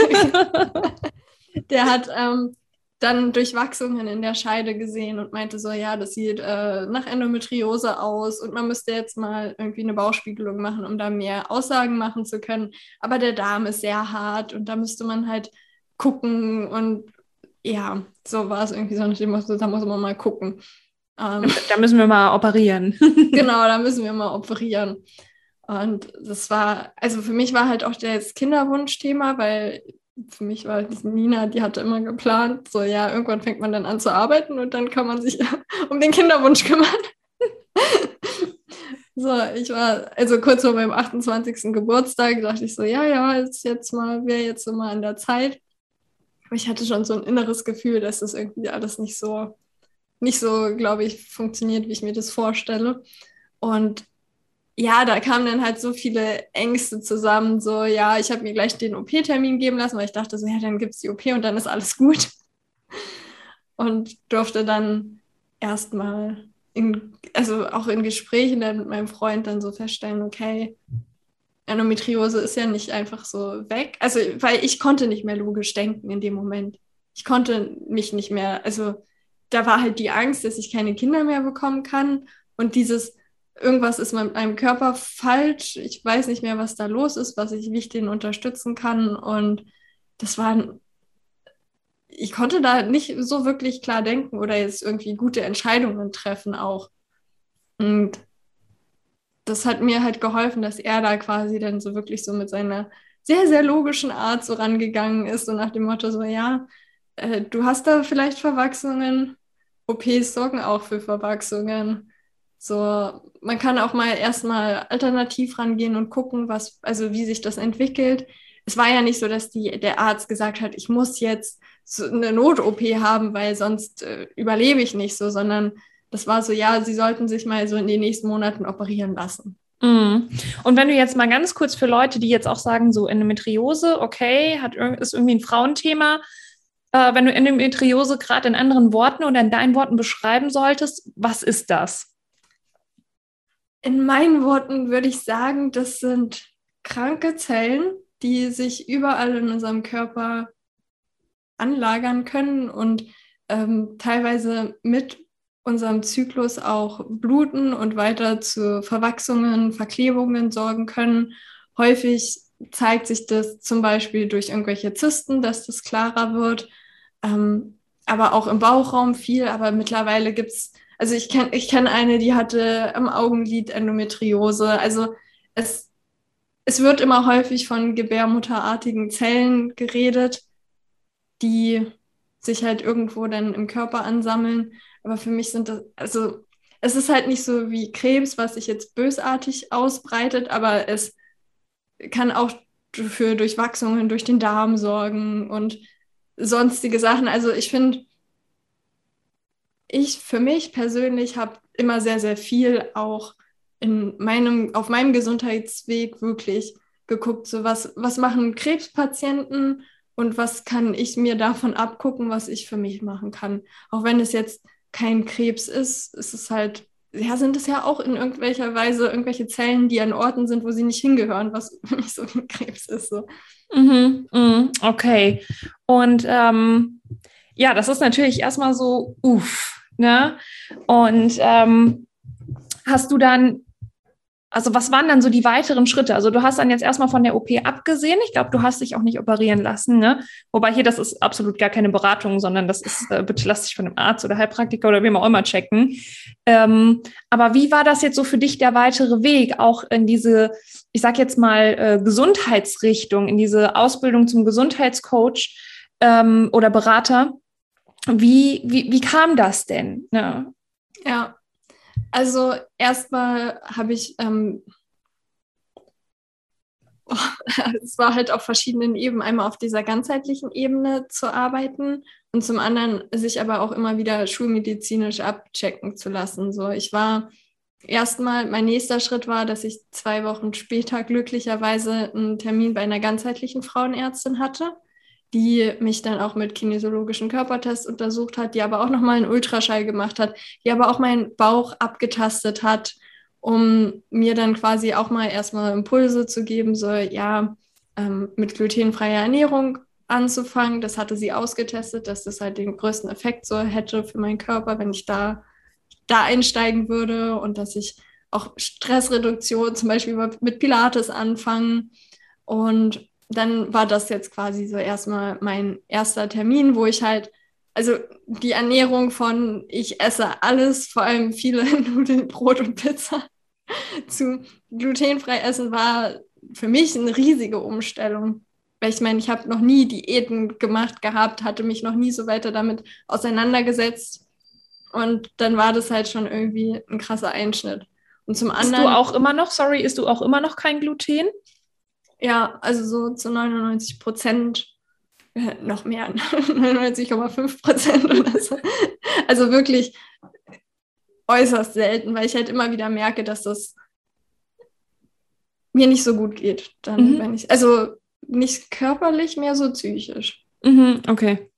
der hat ähm, dann Durchwachsungen in der Scheide gesehen und meinte so, ja, das sieht äh, nach Endometriose aus und man müsste jetzt mal irgendwie eine Bauchspiegelung machen, um da mehr Aussagen machen zu können. Aber der Darm ist sehr hart und da müsste man halt gucken und ja, so war es irgendwie so da muss man mal gucken. Ähm, da müssen wir mal operieren. genau, da müssen wir mal operieren. Und das war, also für mich war halt auch das Kinderwunschthema, weil für mich war Nina, die hatte immer geplant, so ja, irgendwann fängt man dann an zu arbeiten und dann kann man sich um den Kinderwunsch kümmern. so, ich war, also kurz vor meinem 28. Geburtstag, dachte ich so, ja, ja, ist jetzt mal, wäre jetzt so mal an der Zeit. Aber ich hatte schon so ein inneres Gefühl, dass das irgendwie alles nicht so, nicht so, glaube ich, funktioniert, wie ich mir das vorstelle. Und ja, da kamen dann halt so viele Ängste zusammen. So, ja, ich habe mir gleich den OP-Termin geben lassen, weil ich dachte so, ja, dann gibt es die OP und dann ist alles gut. Und durfte dann erstmal, also auch in Gesprächen dann mit meinem Freund dann so feststellen, okay, Endometriose ist ja nicht einfach so weg. Also, weil ich konnte nicht mehr logisch denken in dem Moment. Ich konnte mich nicht mehr, also da war halt die Angst, dass ich keine Kinder mehr bekommen kann und dieses irgendwas ist mit meinem Körper falsch, ich weiß nicht mehr, was da los ist, was ich, wie ich den unterstützen kann. Und das war, ich konnte da nicht so wirklich klar denken oder jetzt irgendwie gute Entscheidungen treffen auch. Und das hat mir halt geholfen, dass er da quasi dann so wirklich so mit seiner sehr, sehr logischen Art so rangegangen ist, so nach dem Motto, so ja, äh, du hast da vielleicht Verwachsungen, OPs sorgen auch für Verwachsungen. So, man kann auch mal erstmal alternativ rangehen und gucken, was, also wie sich das entwickelt. Es war ja nicht so, dass die, der Arzt gesagt hat, ich muss jetzt eine Not-OP haben, weil sonst äh, überlebe ich nicht so, sondern das war so, ja, sie sollten sich mal so in den nächsten Monaten operieren lassen. Mhm. Und wenn du jetzt mal ganz kurz für Leute, die jetzt auch sagen, so Endometriose, okay, hat, ist irgendwie ein Frauenthema, äh, wenn du Endometriose gerade in anderen Worten oder in deinen Worten beschreiben solltest, was ist das? In meinen Worten würde ich sagen, das sind kranke Zellen, die sich überall in unserem Körper anlagern können und ähm, teilweise mit unserem Zyklus auch bluten und weiter zu Verwachsungen, Verklebungen sorgen können. Häufig zeigt sich das zum Beispiel durch irgendwelche Zysten, dass das klarer wird, ähm, aber auch im Bauchraum viel. Aber mittlerweile gibt es, also ich kenne ich kenn eine, die hatte am Augenlid Endometriose. Also es, es wird immer häufig von gebärmutterartigen Zellen geredet, die sich halt irgendwo dann im Körper ansammeln. Aber für mich sind das, also es ist halt nicht so wie Krebs, was sich jetzt bösartig ausbreitet, aber es kann auch für Durchwachsungen durch den Darm sorgen und sonstige Sachen. Also ich finde, ich für mich persönlich habe immer sehr, sehr viel auch in meinem, auf meinem Gesundheitsweg wirklich geguckt, so was, was machen Krebspatienten und was kann ich mir davon abgucken, was ich für mich machen kann. Auch wenn es jetzt kein Krebs ist, ist es halt, ja, sind es ja auch in irgendwelcher Weise irgendwelche Zellen, die an Orten sind, wo sie nicht hingehören, was für mich so ein Krebs ist. So. Mhm, mh, okay. Und ähm, ja, das ist natürlich erstmal so, uff, ne? Und ähm, hast du dann also was waren dann so die weiteren Schritte? Also du hast dann jetzt erstmal von der OP abgesehen. Ich glaube, du hast dich auch nicht operieren lassen. Ne? Wobei hier, das ist absolut gar keine Beratung, sondern das ist, äh, bitte lass dich von einem Arzt oder Heilpraktiker oder wem auch immer checken. Ähm, aber wie war das jetzt so für dich der weitere Weg, auch in diese, ich sag jetzt mal, äh, Gesundheitsrichtung, in diese Ausbildung zum Gesundheitscoach ähm, oder Berater? Wie, wie, wie kam das denn? Ne? Ja, also erstmal habe ich, ähm, es war halt auf verschiedenen Ebenen, einmal auf dieser ganzheitlichen Ebene zu arbeiten und zum anderen sich aber auch immer wieder schulmedizinisch abchecken zu lassen. So, ich war erstmal, mein nächster Schritt war, dass ich zwei Wochen später glücklicherweise einen Termin bei einer ganzheitlichen Frauenärztin hatte die mich dann auch mit kinesiologischen Körpertests untersucht hat, die aber auch nochmal einen Ultraschall gemacht hat, die aber auch meinen Bauch abgetastet hat, um mir dann quasi auch mal erstmal Impulse zu geben, so ja, ähm, mit glutenfreier Ernährung anzufangen. Das hatte sie ausgetestet, dass das halt den größten Effekt so hätte für meinen Körper, wenn ich da, da einsteigen würde und dass ich auch Stressreduktion zum Beispiel mit Pilates anfangen. Und dann war das jetzt quasi so erstmal mein erster Termin, wo ich halt, also die Ernährung von ich esse alles, vor allem viele Nudeln, Brot und Pizza, zu glutenfrei essen war für mich eine riesige Umstellung. Weil ich meine, ich habe noch nie Diäten gemacht gehabt, hatte mich noch nie so weiter damit auseinandergesetzt. Und dann war das halt schon irgendwie ein krasser Einschnitt. Und zum anderen. Ist du auch immer noch, sorry, isst du auch immer noch kein Gluten? Ja, also so zu 99 Prozent, äh, noch mehr, 99,5 Prozent oder so. Also wirklich äußerst selten, weil ich halt immer wieder merke, dass das mir nicht so gut geht. Dann, mhm. wenn ich, also nicht körperlich, mehr so psychisch. Mhm, okay.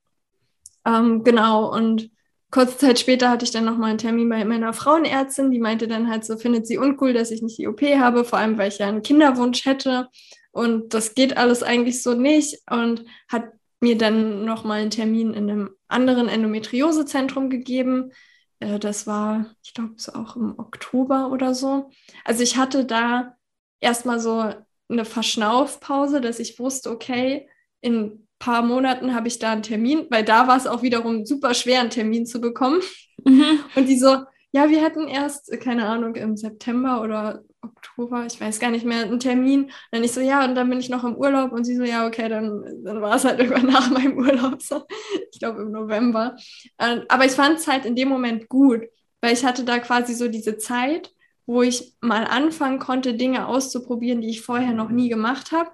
Ähm, genau, und kurze Zeit später hatte ich dann nochmal einen Termin bei meiner Frauenärztin, die meinte dann halt so, findet sie uncool, dass ich nicht die OP habe, vor allem weil ich ja einen Kinderwunsch hätte und das geht alles eigentlich so nicht und hat mir dann nochmal einen Termin in einem anderen Endometriosezentrum gegeben. Äh, das war, ich glaube, so auch im Oktober oder so. Also ich hatte da erstmal so eine Verschnaufpause, dass ich wusste, okay, in ein paar Monaten habe ich da einen Termin, weil da war es auch wiederum super schwer, einen Termin zu bekommen. Mhm. Und die so, ja, wir hatten erst, keine Ahnung, im September oder Oktober, ich weiß gar nicht mehr, einen Termin. Und dann ich so, ja, und dann bin ich noch im Urlaub. Und sie so, ja, okay, dann, dann war es halt irgendwann nach meinem Urlaub, so. ich glaube im November. Ähm, aber ich fand es halt in dem Moment gut, weil ich hatte da quasi so diese Zeit, wo ich mal anfangen konnte, Dinge auszuprobieren, die ich vorher noch nie gemacht habe.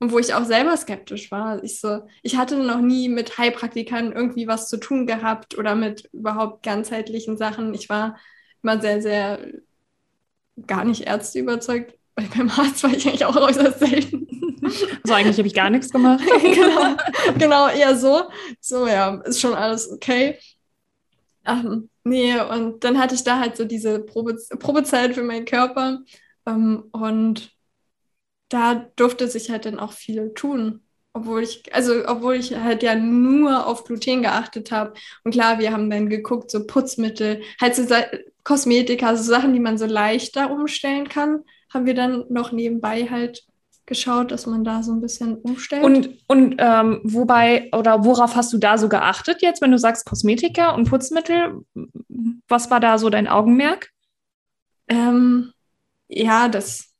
Und wo ich auch selber skeptisch war. Ich, so, ich hatte noch nie mit Heilpraktikern irgendwie was zu tun gehabt oder mit überhaupt ganzheitlichen Sachen. Ich war immer sehr, sehr gar nicht Ärzte überzeugt, weil beim Arzt war ich eigentlich auch äußerst selten. Also eigentlich habe ich gar nichts gemacht. genau, genau, eher so. So, ja, ist schon alles okay. Ähm, nee, und dann hatte ich da halt so diese Probe, Probezeit für meinen Körper. Ähm, und da durfte sich halt dann auch viel tun. Obwohl ich, also obwohl ich halt ja nur auf Gluten geachtet habe. Und klar, wir haben dann geguckt, so Putzmittel, halt so Kosmetika, so Sachen, die man so leichter umstellen kann, haben wir dann noch nebenbei halt geschaut, dass man da so ein bisschen umstellt. Und, und ähm, wobei oder worauf hast du da so geachtet jetzt, wenn du sagst Kosmetika und Putzmittel? Was war da so dein Augenmerk? Ähm, ja, dass,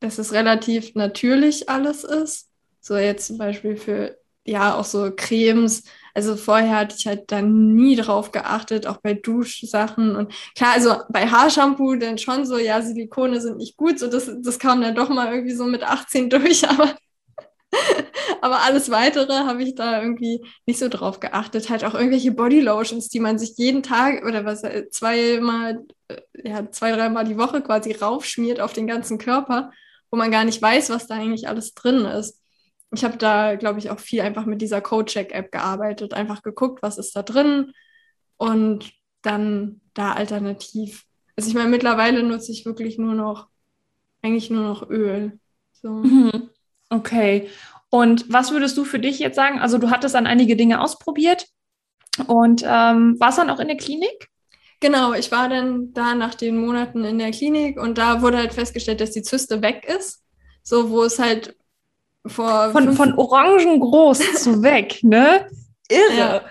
dass es relativ natürlich alles ist. So jetzt zum Beispiel für, ja, auch so Cremes. Also vorher hatte ich halt da nie drauf geachtet, auch bei Duschsachen. Und klar, also bei Haarshampoo dann schon so, ja, Silikone sind nicht gut. So, das, das kam dann doch mal irgendwie so mit 18 durch, aber, aber alles weitere habe ich da irgendwie nicht so drauf geachtet. Halt auch irgendwelche Bodylotions, die man sich jeden Tag oder was äh, zweimal, äh, ja, zwei, dreimal die Woche quasi raufschmiert auf den ganzen Körper, wo man gar nicht weiß, was da eigentlich alles drin ist ich habe da, glaube ich, auch viel einfach mit dieser Codecheck-App gearbeitet, einfach geguckt, was ist da drin und dann da alternativ. Also ich meine, mittlerweile nutze ich wirklich nur noch, eigentlich nur noch Öl. So. Mhm. Okay. Und was würdest du für dich jetzt sagen? Also du hattest dann einige Dinge ausprobiert und ähm, warst dann auch in der Klinik? Genau, ich war dann da nach den Monaten in der Klinik und da wurde halt festgestellt, dass die Zyste weg ist. So, wo es halt vor von, von Orangen groß zu weg, ne? Irre. Ja,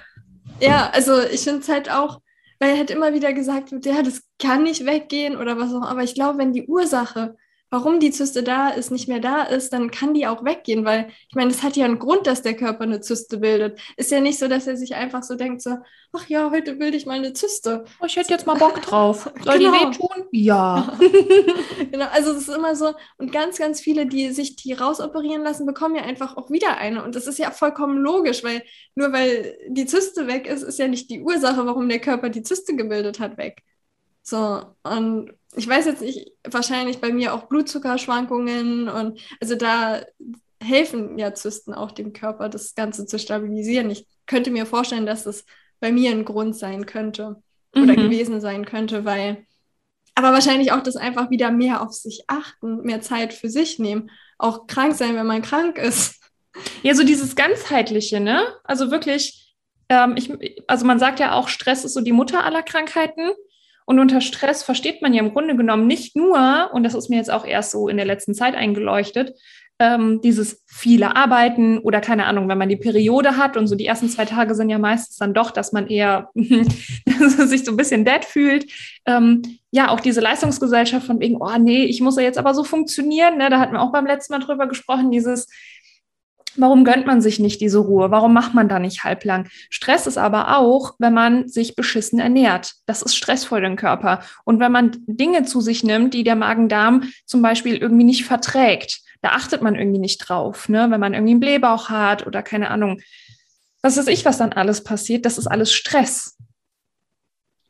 ja also ich finde es halt auch, weil halt immer wieder gesagt wird, ja, das kann nicht weggehen oder was auch, aber ich glaube, wenn die Ursache warum die Zyste da ist, nicht mehr da ist, dann kann die auch weggehen, weil ich meine, es hat ja einen Grund, dass der Körper eine Zyste bildet. Ist ja nicht so, dass er sich einfach so denkt, so, ach ja, heute bilde ich mal eine Zyste. Oh, ich hätte jetzt mal Bock drauf. Soll genau. die wehtun? Ja. genau, also es ist immer so, und ganz, ganz viele, die sich die rausoperieren lassen, bekommen ja einfach auch wieder eine. Und das ist ja vollkommen logisch, weil nur weil die Zyste weg ist, ist ja nicht die Ursache, warum der Körper die Zyste gebildet hat, weg. So, und ich weiß jetzt nicht, wahrscheinlich bei mir auch Blutzuckerschwankungen und also da helfen ja Zysten auch dem Körper, das Ganze zu stabilisieren. Ich könnte mir vorstellen, dass das bei mir ein Grund sein könnte oder mhm. gewesen sein könnte, weil, aber wahrscheinlich auch das einfach wieder mehr auf sich achten, mehr Zeit für sich nehmen, auch krank sein, wenn man krank ist. Ja, so dieses ganzheitliche, ne? Also wirklich, ähm, ich, also man sagt ja auch, Stress ist so die Mutter aller Krankheiten. Und unter Stress versteht man ja im Grunde genommen nicht nur, und das ist mir jetzt auch erst so in der letzten Zeit eingeleuchtet, ähm, dieses viele Arbeiten oder keine Ahnung, wenn man die Periode hat und so die ersten zwei Tage sind ja meistens dann doch, dass man eher sich so ein bisschen dead fühlt. Ähm, ja, auch diese Leistungsgesellschaft von wegen, oh nee, ich muss ja jetzt aber so funktionieren. Ne? Da hatten wir auch beim letzten Mal drüber gesprochen, dieses Warum gönnt man sich nicht diese Ruhe? Warum macht man da nicht halblang? Stress ist aber auch, wenn man sich beschissen ernährt. Das ist Stress für den Körper. Und wenn man Dinge zu sich nimmt, die der Magen-Darm zum Beispiel irgendwie nicht verträgt, da achtet man irgendwie nicht drauf. Ne? Wenn man irgendwie einen Blähbauch hat oder keine Ahnung, was weiß ich, was dann alles passiert, das ist alles Stress.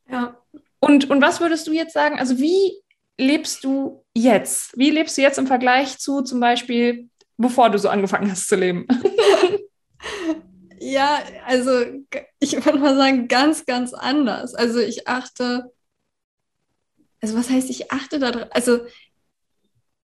Ja. Und, und was würdest du jetzt sagen? Also wie lebst du jetzt? Wie lebst du jetzt im Vergleich zu zum Beispiel bevor du so angefangen hast zu leben? ja, also ich würde mal sagen, ganz, ganz anders. Also ich achte, also was heißt, ich achte darauf? Also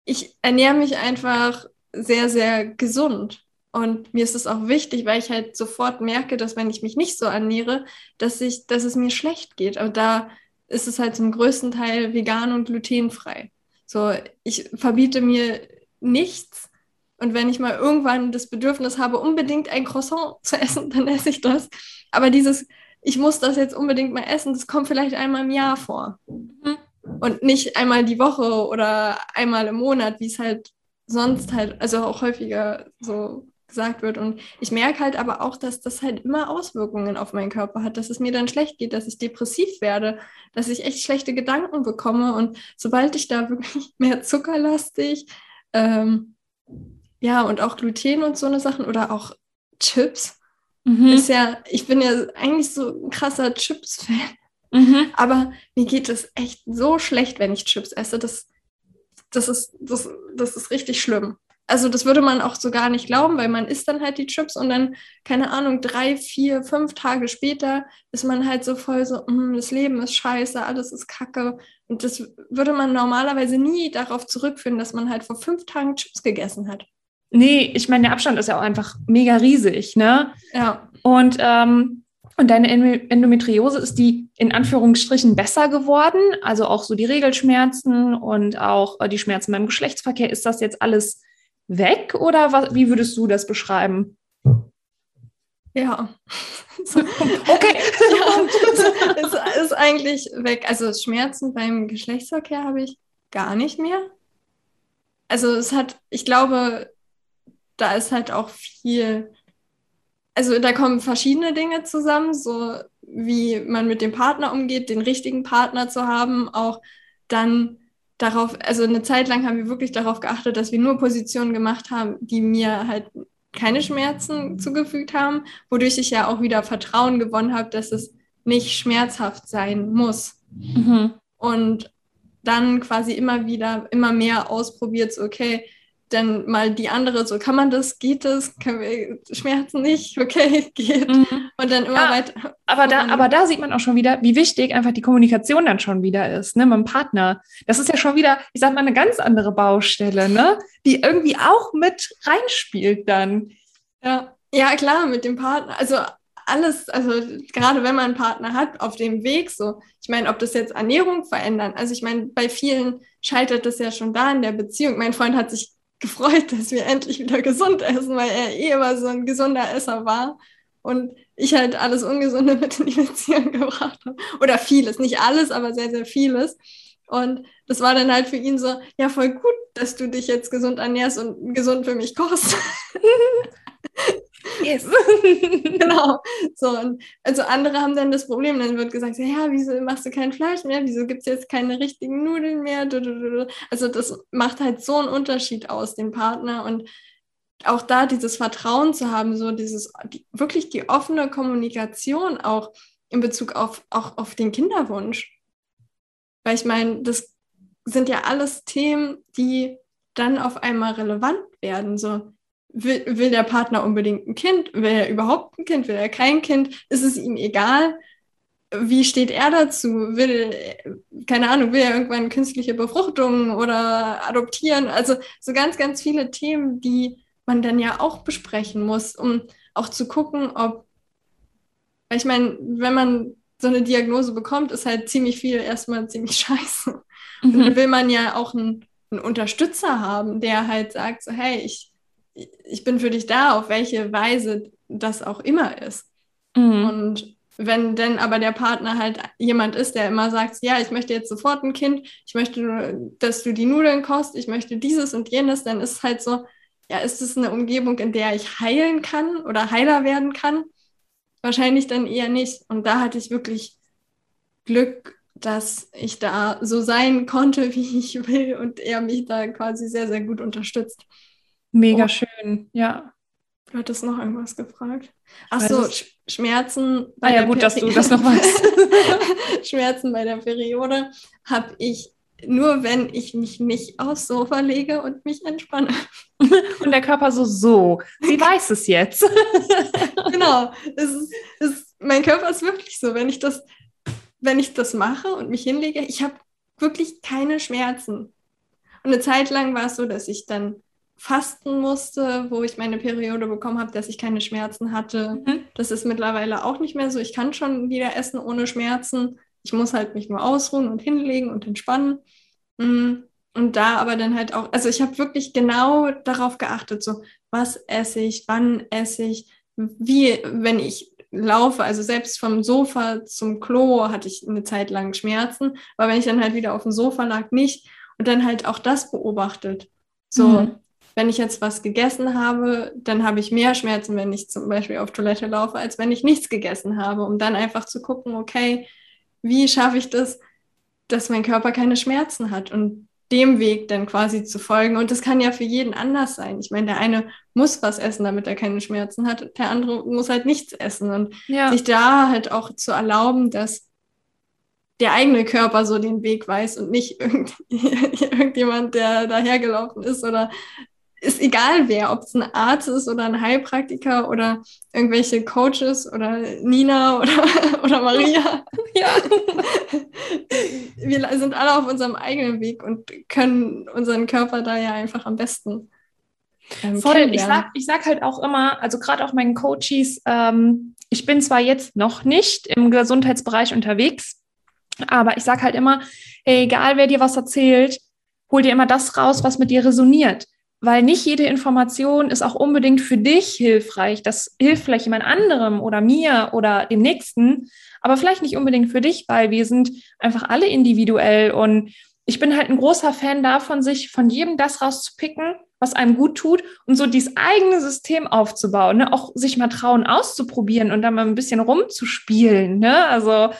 ich ernähre mich einfach sehr, sehr gesund. Und mir ist es auch wichtig, weil ich halt sofort merke, dass wenn ich mich nicht so ernähre, dass, ich, dass es mir schlecht geht. Aber da ist es halt zum größten Teil vegan und glutenfrei. So, ich verbiete mir nichts, und wenn ich mal irgendwann das Bedürfnis habe, unbedingt ein Croissant zu essen, dann esse ich das. Aber dieses, ich muss das jetzt unbedingt mal essen, das kommt vielleicht einmal im Jahr vor. Mhm. Und nicht einmal die Woche oder einmal im Monat, wie es halt sonst halt, also auch häufiger so gesagt wird. Und ich merke halt aber auch, dass das halt immer Auswirkungen auf meinen Körper hat, dass es mir dann schlecht geht, dass ich depressiv werde, dass ich echt schlechte Gedanken bekomme. Und sobald ich da wirklich mehr zuckerlastig, ähm, ja, und auch Gluten und so eine Sachen oder auch Chips. Mhm. Ist ja, ich bin ja eigentlich so ein krasser Chips-Fan. Mhm. Aber mir geht es echt so schlecht, wenn ich Chips esse. Das, das, ist, das, das ist richtig schlimm. Also das würde man auch so gar nicht glauben, weil man isst dann halt die Chips und dann, keine Ahnung, drei, vier, fünf Tage später ist man halt so voll so, mm, das Leben ist scheiße, alles ist kacke. Und das würde man normalerweise nie darauf zurückführen, dass man halt vor fünf Tagen Chips gegessen hat. Nee, ich meine, der Abstand ist ja auch einfach mega riesig, ne? Ja. Und, ähm, und deine Endometriose ist die in Anführungsstrichen besser geworden, also auch so die Regelschmerzen und auch äh, die Schmerzen beim Geschlechtsverkehr. Ist das jetzt alles weg oder was, wie würdest du das beschreiben? Ja. okay. ja, es ist eigentlich weg. Also Schmerzen beim Geschlechtsverkehr habe ich gar nicht mehr. Also es hat, ich glaube, da ist halt auch viel, also da kommen verschiedene Dinge zusammen, so wie man mit dem Partner umgeht, den richtigen Partner zu haben, auch dann darauf, also eine Zeit lang haben wir wirklich darauf geachtet, dass wir nur Positionen gemacht haben, die mir halt keine Schmerzen zugefügt haben, wodurch ich ja auch wieder Vertrauen gewonnen habe, dass es nicht schmerzhaft sein muss. Mhm. Und dann quasi immer wieder, immer mehr ausprobiert, so okay, dann mal die andere, so kann man das, geht das, Schmerzen nicht, okay, geht. Mhm. Und dann immer ja, weiter. Aber da, aber da sieht man auch schon wieder, wie wichtig einfach die Kommunikation dann schon wieder ist, ne, mit dem Partner. Das ist ja schon wieder, ich sag mal, eine ganz andere Baustelle, ne, die irgendwie auch mit reinspielt dann. Ja, ja, klar, mit dem Partner. Also alles, also gerade wenn man einen Partner hat, auf dem Weg so. Ich meine, ob das jetzt Ernährung verändern. Also ich meine, bei vielen scheitert das ja schon da in der Beziehung. Mein Freund hat sich gefreut, dass wir endlich wieder gesund essen, weil er eh immer so ein gesunder Esser war. Und ich halt alles Ungesunde mit in die Beziehung gebracht habe. Oder vieles, nicht alles, aber sehr, sehr vieles. Und das war dann halt für ihn so, ja, voll gut, dass du dich jetzt gesund ernährst und gesund für mich kochst. Yes. genau. So, und also andere haben dann das Problem, dann wird gesagt, ja, wieso machst du kein Fleisch mehr? Wieso gibt es jetzt keine richtigen Nudeln mehr? Also das macht halt so einen Unterschied aus, den Partner. Und auch da dieses Vertrauen zu haben, so dieses, die, wirklich die offene Kommunikation auch in Bezug auf, auch auf den Kinderwunsch. Weil ich meine, das sind ja alles Themen, die dann auf einmal relevant werden. So, will, will der Partner unbedingt ein Kind? Will er überhaupt ein Kind? Will er kein Kind? Ist es ihm egal? Wie steht er dazu? Will, keine Ahnung, will er irgendwann künstliche Befruchtung oder adoptieren? Also so ganz, ganz viele Themen, die man dann ja auch besprechen muss, um auch zu gucken, ob, ich meine, wenn man so eine Diagnose bekommt, ist halt ziemlich viel erstmal ziemlich scheiße. Mhm. Und dann will man ja auch einen, einen Unterstützer haben, der halt sagt, so, hey, ich, ich bin für dich da, auf welche Weise das auch immer ist. Mhm. Und wenn denn aber der Partner halt jemand ist, der immer sagt, ja, ich möchte jetzt sofort ein Kind, ich möchte, dass du die Nudeln kost, ich möchte dieses und jenes, dann ist es halt so, ja, ist es eine Umgebung, in der ich heilen kann oder heiler werden kann? Wahrscheinlich dann eher nicht. Und da hatte ich wirklich Glück, dass ich da so sein konnte, wie ich will und er mich da quasi sehr, sehr gut unterstützt. Mega oh. schön, ja. Du hattest noch irgendwas gefragt. Achso, Sch Schmerzen. Bei ah ja, gut, Peri dass du das noch weißt. Schmerzen bei der Periode habe ich nur, wenn ich mich nicht aufs Sofa lege und mich entspanne. Und der Körper so, so, sie weiß es jetzt. genau, es ist, es, mein Körper ist wirklich so, wenn ich das, wenn ich das mache und mich hinlege, ich habe wirklich keine Schmerzen. Und eine Zeit lang war es so, dass ich dann fasten musste, wo ich meine Periode bekommen habe, dass ich keine Schmerzen hatte. Mhm. Das ist mittlerweile auch nicht mehr so. Ich kann schon wieder essen ohne Schmerzen. Ich muss halt mich nur ausruhen und hinlegen und entspannen. Mhm. Und da aber dann halt auch, also ich habe wirklich genau darauf geachtet, so was esse ich, wann esse ich, wie, wenn ich laufe, also selbst vom Sofa zum Klo hatte ich eine Zeit lang Schmerzen, aber wenn ich dann halt wieder auf dem Sofa lag, nicht. Und dann halt auch das beobachtet. So, mhm wenn ich jetzt was gegessen habe, dann habe ich mehr Schmerzen, wenn ich zum Beispiel auf Toilette laufe, als wenn ich nichts gegessen habe, um dann einfach zu gucken, okay, wie schaffe ich das, dass mein Körper keine Schmerzen hat und dem Weg dann quasi zu folgen. Und das kann ja für jeden anders sein. Ich meine, der eine muss was essen, damit er keine Schmerzen hat, der andere muss halt nichts essen. Und ja. sich da halt auch zu erlauben, dass der eigene Körper so den Weg weiß und nicht irgend, irgendjemand, der dahergelaufen ist oder ist egal wer, ob es ein Arzt ist oder ein Heilpraktiker oder irgendwelche Coaches oder Nina oder, oder Maria. Ja. Wir sind alle auf unserem eigenen Weg und können unseren Körper da ja einfach am besten ähm, Voll, ich sag, ich sag halt auch immer, also gerade auch meinen Coaches, ähm, ich bin zwar jetzt noch nicht im Gesundheitsbereich unterwegs, aber ich sag halt immer, egal wer dir was erzählt, hol dir immer das raus, was mit dir resoniert. Weil nicht jede Information ist auch unbedingt für dich hilfreich. Das hilft vielleicht jemand anderem oder mir oder dem Nächsten, aber vielleicht nicht unbedingt für dich, weil wir sind einfach alle individuell und ich bin halt ein großer Fan davon, sich von jedem das rauszupicken, was einem gut tut und so dieses eigene System aufzubauen, ne? auch sich mal trauen auszuprobieren und dann mal ein bisschen rumzuspielen. Ne? Also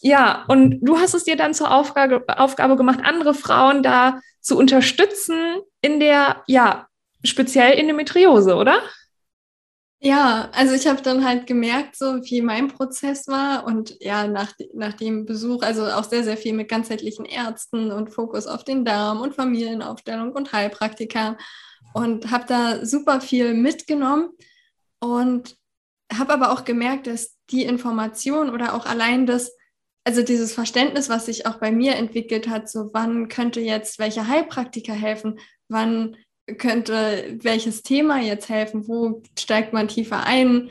ja, und du hast es dir dann zur Aufgabe, Aufgabe gemacht, andere Frauen da zu unterstützen in der, ja, speziell Endometriose, oder? Ja, also ich habe dann halt gemerkt, so wie mein Prozess war und ja, nach, nach dem Besuch, also auch sehr, sehr viel mit ganzheitlichen Ärzten und Fokus auf den Darm und Familienaufstellung und Heilpraktika und habe da super viel mitgenommen und habe aber auch gemerkt, dass die Information oder auch allein das, also dieses Verständnis, was sich auch bei mir entwickelt hat, so wann könnte jetzt welche Heilpraktiker helfen, wann könnte welches Thema jetzt helfen, wo steigt man tiefer ein,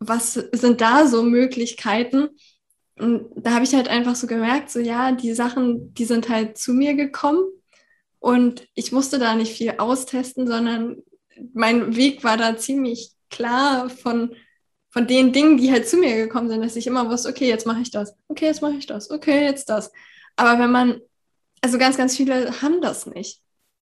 was sind da so Möglichkeiten. Und da habe ich halt einfach so gemerkt, so ja, die Sachen, die sind halt zu mir gekommen. Und ich musste da nicht viel austesten, sondern mein Weg war da ziemlich klar von, von den Dingen, die halt zu mir gekommen sind, dass ich immer wusste, okay, jetzt mache ich das, okay, jetzt mache ich das, okay, jetzt das. Aber wenn man, also ganz, ganz viele haben das nicht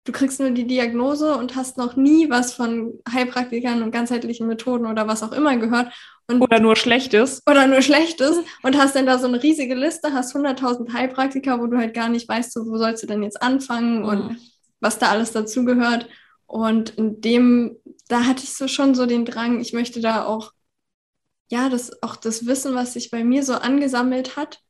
du kriegst nur die Diagnose und hast noch nie was von Heilpraktikern und ganzheitlichen Methoden oder was auch immer gehört. Und, oder nur Schlechtes. Oder nur Schlechtes und hast dann da so eine riesige Liste, hast 100.000 Heilpraktiker, wo du halt gar nicht weißt, so, wo sollst du denn jetzt anfangen mhm. und was da alles dazugehört. Und in dem, da hatte ich so schon so den Drang, ich möchte da auch, ja, das, auch das Wissen, was sich bei mir so angesammelt hat,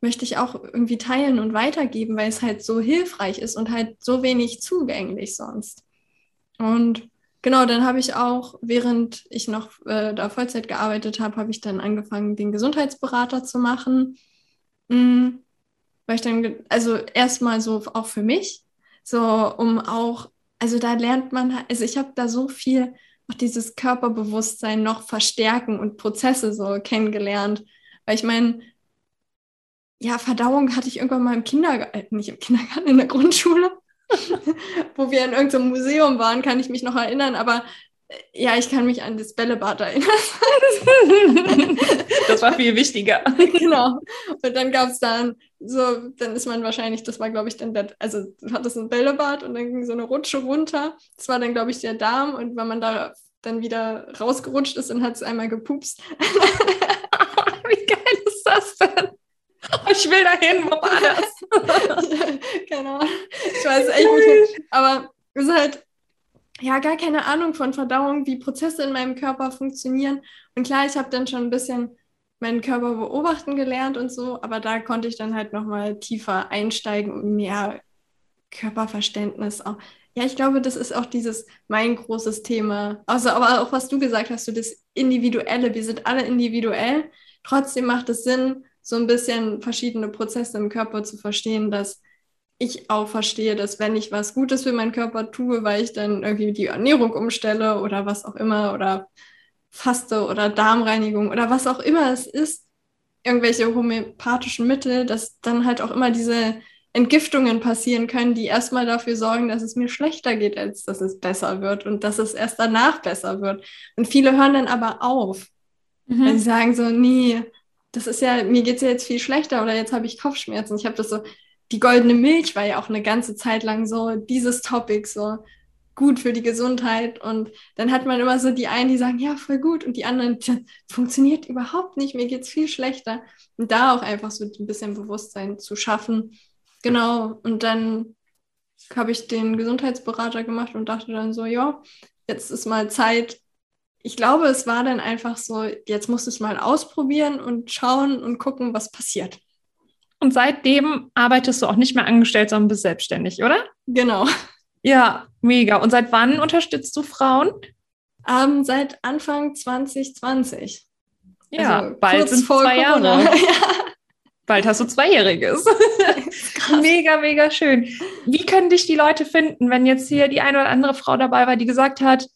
möchte ich auch irgendwie teilen und weitergeben, weil es halt so hilfreich ist und halt so wenig zugänglich sonst. Und genau, dann habe ich auch, während ich noch äh, da Vollzeit gearbeitet habe, habe ich dann angefangen, den Gesundheitsberater zu machen. Mhm. Weil ich dann, also erstmal so auch für mich, so um auch, also da lernt man, also ich habe da so viel auch dieses Körperbewusstsein noch verstärken und Prozesse so kennengelernt. Weil ich meine, ja, Verdauung hatte ich irgendwann mal im Kindergarten, äh, nicht im Kindergarten, in der Grundschule, wo wir in irgendeinem Museum waren, kann ich mich noch erinnern, aber äh, ja, ich kann mich an das Bällebad erinnern. das war viel wichtiger. genau. Und dann gab es dann so, dann ist man wahrscheinlich, das war glaube ich dann, der, also hat das ein Bällebad und dann ging so eine Rutsche runter. Das war dann glaube ich der Darm und wenn man da dann wieder rausgerutscht ist, dann hat es einmal gepupst. Wie geil ist das denn? ich will dahin, wo war das? keine Ahnung. Ich weiß echt nicht. Aber es ist halt, ja, gar keine Ahnung von Verdauung, wie Prozesse in meinem Körper funktionieren. Und klar, ich habe dann schon ein bisschen meinen Körper beobachten gelernt und so, aber da konnte ich dann halt nochmal tiefer einsteigen und mehr Körperverständnis auch. Ja, ich glaube, das ist auch dieses mein großes Thema. Also, aber auch was du gesagt hast, so das Individuelle. Wir sind alle individuell. Trotzdem macht es Sinn, so ein bisschen verschiedene Prozesse im Körper zu verstehen, dass ich auch verstehe, dass wenn ich was Gutes für meinen Körper tue, weil ich dann irgendwie die Ernährung umstelle oder was auch immer oder faste oder Darmreinigung oder was auch immer es ist, irgendwelche homöopathischen Mittel, dass dann halt auch immer diese Entgiftungen passieren können, die erstmal dafür sorgen, dass es mir schlechter geht, als dass es besser wird und dass es erst danach besser wird. Und viele hören dann aber auf, mhm. wenn sie sagen so, nee, das ist ja, mir geht es ja jetzt viel schlechter oder jetzt habe ich Kopfschmerzen. Ich habe das so, die goldene Milch war ja auch eine ganze Zeit lang so dieses Topic, so gut für die Gesundheit. Und dann hat man immer so die einen, die sagen, ja, voll gut, und die anderen, das funktioniert überhaupt nicht, mir geht es viel schlechter. Und da auch einfach so ein bisschen Bewusstsein zu schaffen. Genau. Und dann habe ich den Gesundheitsberater gemacht und dachte dann so, ja, jetzt ist mal Zeit, ich glaube, es war dann einfach so, jetzt musst du es mal ausprobieren und schauen und gucken, was passiert. Und seitdem arbeitest du auch nicht mehr angestellt, sondern bist selbstständig, oder? Genau. Ja, mega. Und seit wann unterstützt du Frauen? Ähm, seit Anfang 2020. Ja, also bald sind vor zwei Corona. Jahre. Ja. Bald hast du Zweijähriges. mega, mega schön. Wie können dich die Leute finden, wenn jetzt hier die eine oder andere Frau dabei war, die gesagt hat,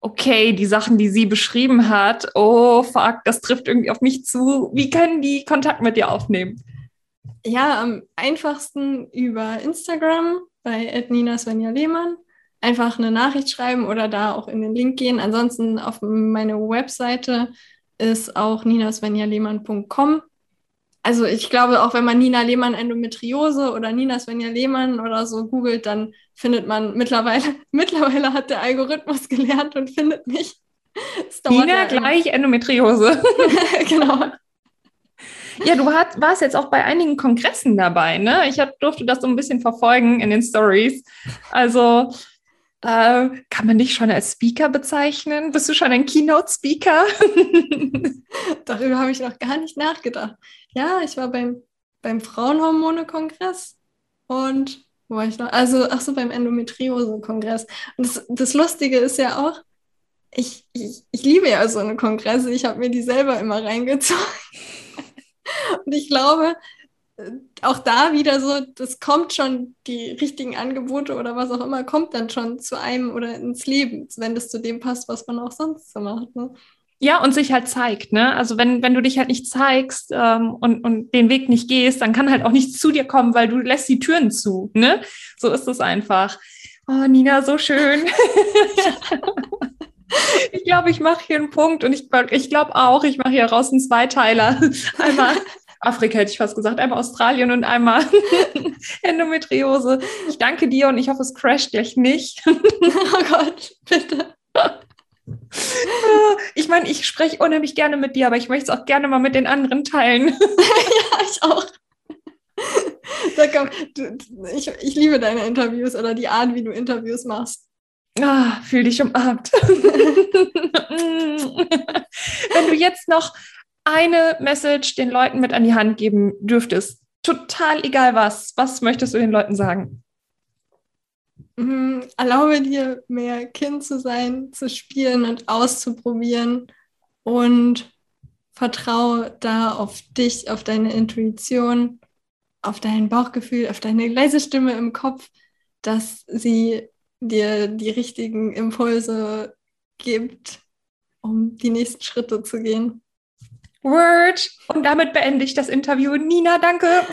okay, die Sachen, die sie beschrieben hat, oh fuck, das trifft irgendwie auf mich zu. Wie können die Kontakt mit dir aufnehmen? Ja, am einfachsten über Instagram bei Nina Svenja Lehmann. Einfach eine Nachricht schreiben oder da auch in den Link gehen. Ansonsten auf meine Webseite ist auch ninasvenjalehmann.com. Also ich glaube, auch wenn man Nina Lehmann Endometriose oder Nina Svenja Lehmann oder so googelt, dann findet man mittlerweile, mittlerweile hat der Algorithmus gelernt und findet mich. Nina gleich Endometriose. genau. Ja, du hat, warst jetzt auch bei einigen Kongressen dabei, ne? Ich hab, durfte das so ein bisschen verfolgen in den Stories. Also äh, kann man dich schon als Speaker bezeichnen? Bist du schon ein Keynote-Speaker? Darüber habe ich noch gar nicht nachgedacht. Ja, ich war beim, beim Frauenhormone-Kongress und wo war ich noch? Also, ach so, beim Endometriose-Kongress. Und das, das Lustige ist ja auch, ich, ich, ich liebe ja so eine Kongresse. Ich habe mir die selber immer reingezogen. Und ich glaube, äh, auch da wieder so, das kommt schon, die richtigen Angebote oder was auch immer, kommt dann schon zu einem oder ins Leben, wenn das zu dem passt, was man auch sonst so macht. Ne? Ja, und sich halt zeigt, ne? Also wenn, wenn du dich halt nicht zeigst ähm, und, und den Weg nicht gehst, dann kann halt auch nichts zu dir kommen, weil du lässt die Türen zu, ne? So ist es einfach. Oh, Nina, so schön. ich glaube, ich mache hier einen Punkt und ich, ich glaube auch, ich mache hier raus einen Zweiteiler. Einmal Afrika hätte ich fast gesagt, einmal Australien und einmal Endometriose. Ich danke dir und ich hoffe, es crasht gleich nicht. oh Gott, bitte. Ich meine, ich spreche unheimlich gerne mit dir, aber ich möchte es auch gerne mal mit den anderen teilen. ja, ich auch. Sag ich, ich liebe deine Interviews oder die Art, wie du Interviews machst. Ah, fühl dich umarmt. Wenn du jetzt noch eine Message den Leuten mit an die Hand geben dürftest, total egal was, was möchtest du den Leuten sagen? Mhm, erlaube dir mehr Kind zu sein, zu spielen und auszuprobieren und vertraue da auf dich, auf deine Intuition, auf dein Bauchgefühl, auf deine leise Stimme im Kopf, dass sie dir die richtigen Impulse gibt, um die nächsten Schritte zu gehen. Word. Und damit beende ich das Interview. Nina, danke.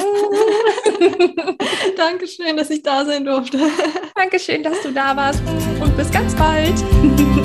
Dankeschön, dass ich da sein durfte. Dankeschön, dass du da warst und bis ganz bald.